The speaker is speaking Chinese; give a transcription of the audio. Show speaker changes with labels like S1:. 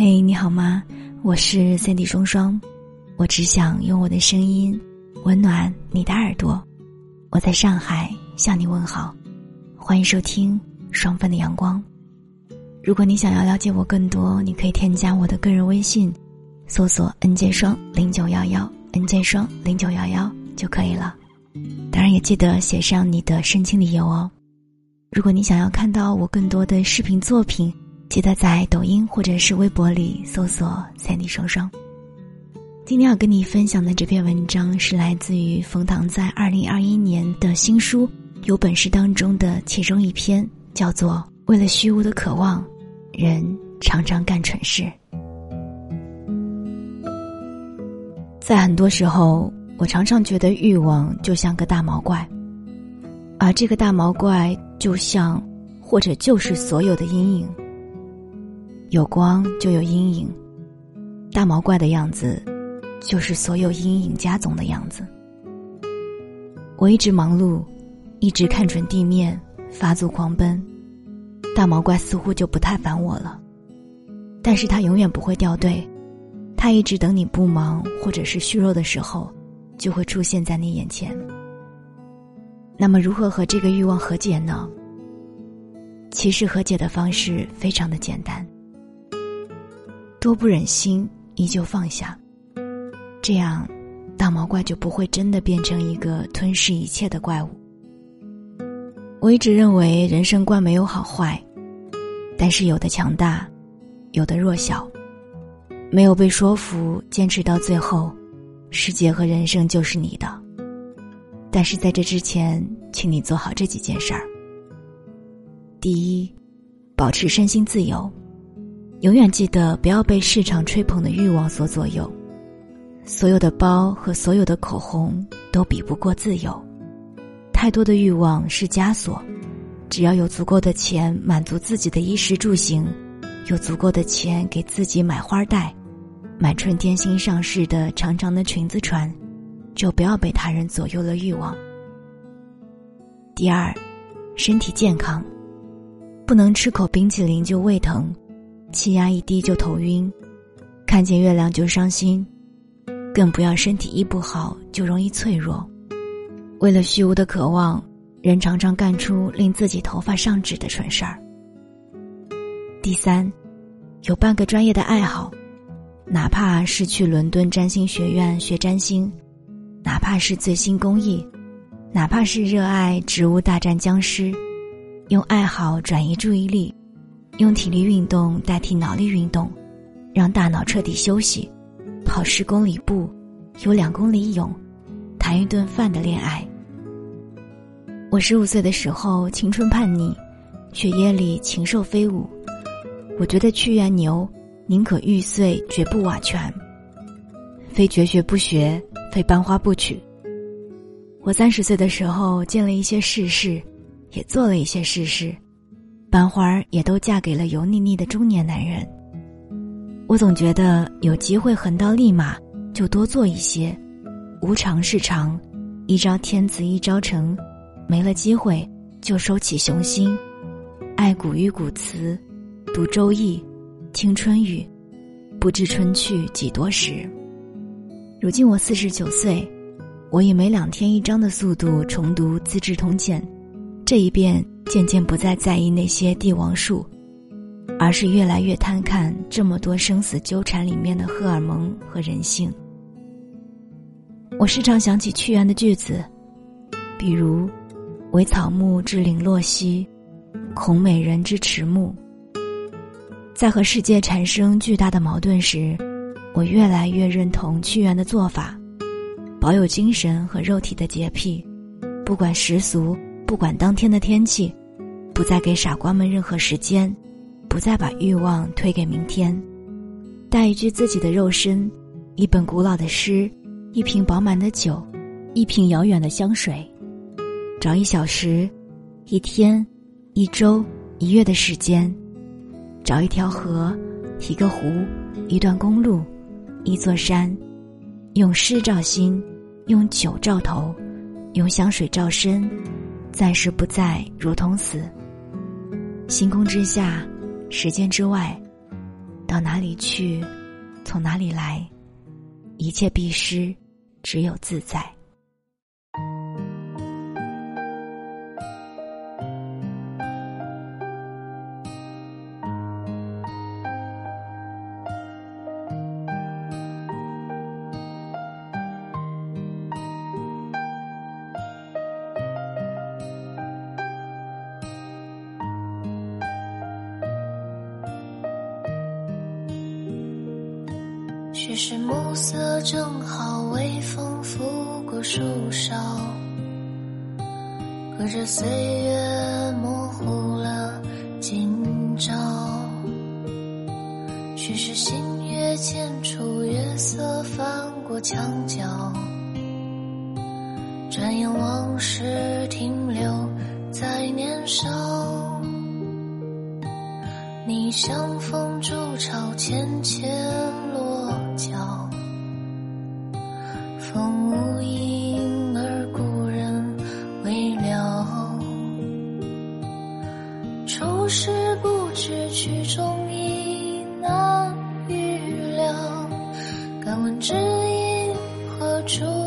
S1: 嘿，你好吗？我是 Cindy 双双，我只想用我的声音温暖你的耳朵。我在上海向你问好，欢迎收听双份的阳光。如果你想要了解我更多，你可以添加我的个人微信，搜索 “nj 双零九幺幺 ”，nj 双零九幺幺就可以了。当然也记得写上你的申请理由哦。如果你想要看到我更多的视频作品，记得在抖音或者是微博里搜索“三 D 双双”。今天要跟你分享的这篇文章是来自于冯唐在二零二一年的新书《有本事》当中的其中一篇，叫做《为了虚无的渴望，人常常干蠢事》。在很多时候，我常常觉得欲望就像个大毛怪，而这个大毛怪就像，或者就是所有的阴影。有光就有阴影，大毛怪的样子，就是所有阴影加总的样子。我一直忙碌，一直看准地面，发足狂奔，大毛怪似乎就不太烦我了。但是他永远不会掉队，他一直等你不忙或者是虚弱的时候，就会出现在你眼前。那么，如何和这个欲望和解呢？其实和解的方式非常的简单。多不忍心，依旧放下。这样，大毛怪就不会真的变成一个吞噬一切的怪物。我一直认为人生观没有好坏，但是有的强大，有的弱小。没有被说服，坚持到最后，世界和人生就是你的。但是在这之前，请你做好这几件事儿。第一，保持身心自由。永远记得不要被市场吹捧的欲望所左右，所有的包和所有的口红都比不过自由。太多的欲望是枷锁，只要有足够的钱满足自己的衣食住行，有足够的钱给自己买花戴，买春天新上市的长长的裙子穿，就不要被他人左右了欲望。第二，身体健康，不能吃口冰淇淋就胃疼。气压一低就头晕，看见月亮就伤心，更不要身体一不好就容易脆弱。为了虚无的渴望，人常常干出令自己头发上指的蠢事儿。第三，有半个专业的爱好，哪怕是去伦敦占星学院学占星，哪怕是最新工艺，哪怕是热爱植物大战僵尸，用爱好转移注意力。用体力运动代替脑力运动，让大脑彻底休息，跑十公里步，游两公里泳，谈一顿饭的恋爱。我十五岁的时候青春叛逆，血液里禽兽飞舞，我觉得屈原牛，宁可玉碎绝不瓦全。非绝学不学，非班花不娶。我三十岁的时候见了一些世事，也做了一些世事。班花儿也都嫁给了油腻腻的中年男人。我总觉得有机会横刀立马，就多做一些。无常是常，一朝天子一朝臣。没了机会，就收起雄心，爱古语古词，读周易，听春雨，不知春去几多时。如今我四十九岁，我以每两天一章的速度重读《资治通鉴》，这一遍。渐渐不再在意那些帝王术，而是越来越贪看这么多生死纠缠里面的荷尔蒙和人性。我时常想起屈原的句子，比如“惟草木之零落兮，恐美人之迟暮”。在和世界产生巨大的矛盾时，我越来越认同屈原的做法，保有精神和肉体的洁癖，不管世俗。不管当天的天气，不再给傻瓜们任何时间，不再把欲望推给明天，带一具自己的肉身，一本古老的诗，一瓶饱满的酒，一瓶遥远的香水，找一小时，一天，一周，一月的时间，找一条河，一个湖，一段公路，一座山，用诗照心，用酒照头，用香水照身。暂时不在，如同死。星空之下，时间之外，到哪里去，从哪里来，一切必失，只有自在。
S2: 只是暮色正好，微风拂过树梢，隔着岁月模糊了今朝。许是新月牵出月色，翻过墙角，转眼往事停留在年少。你像风筑巢，浅浅何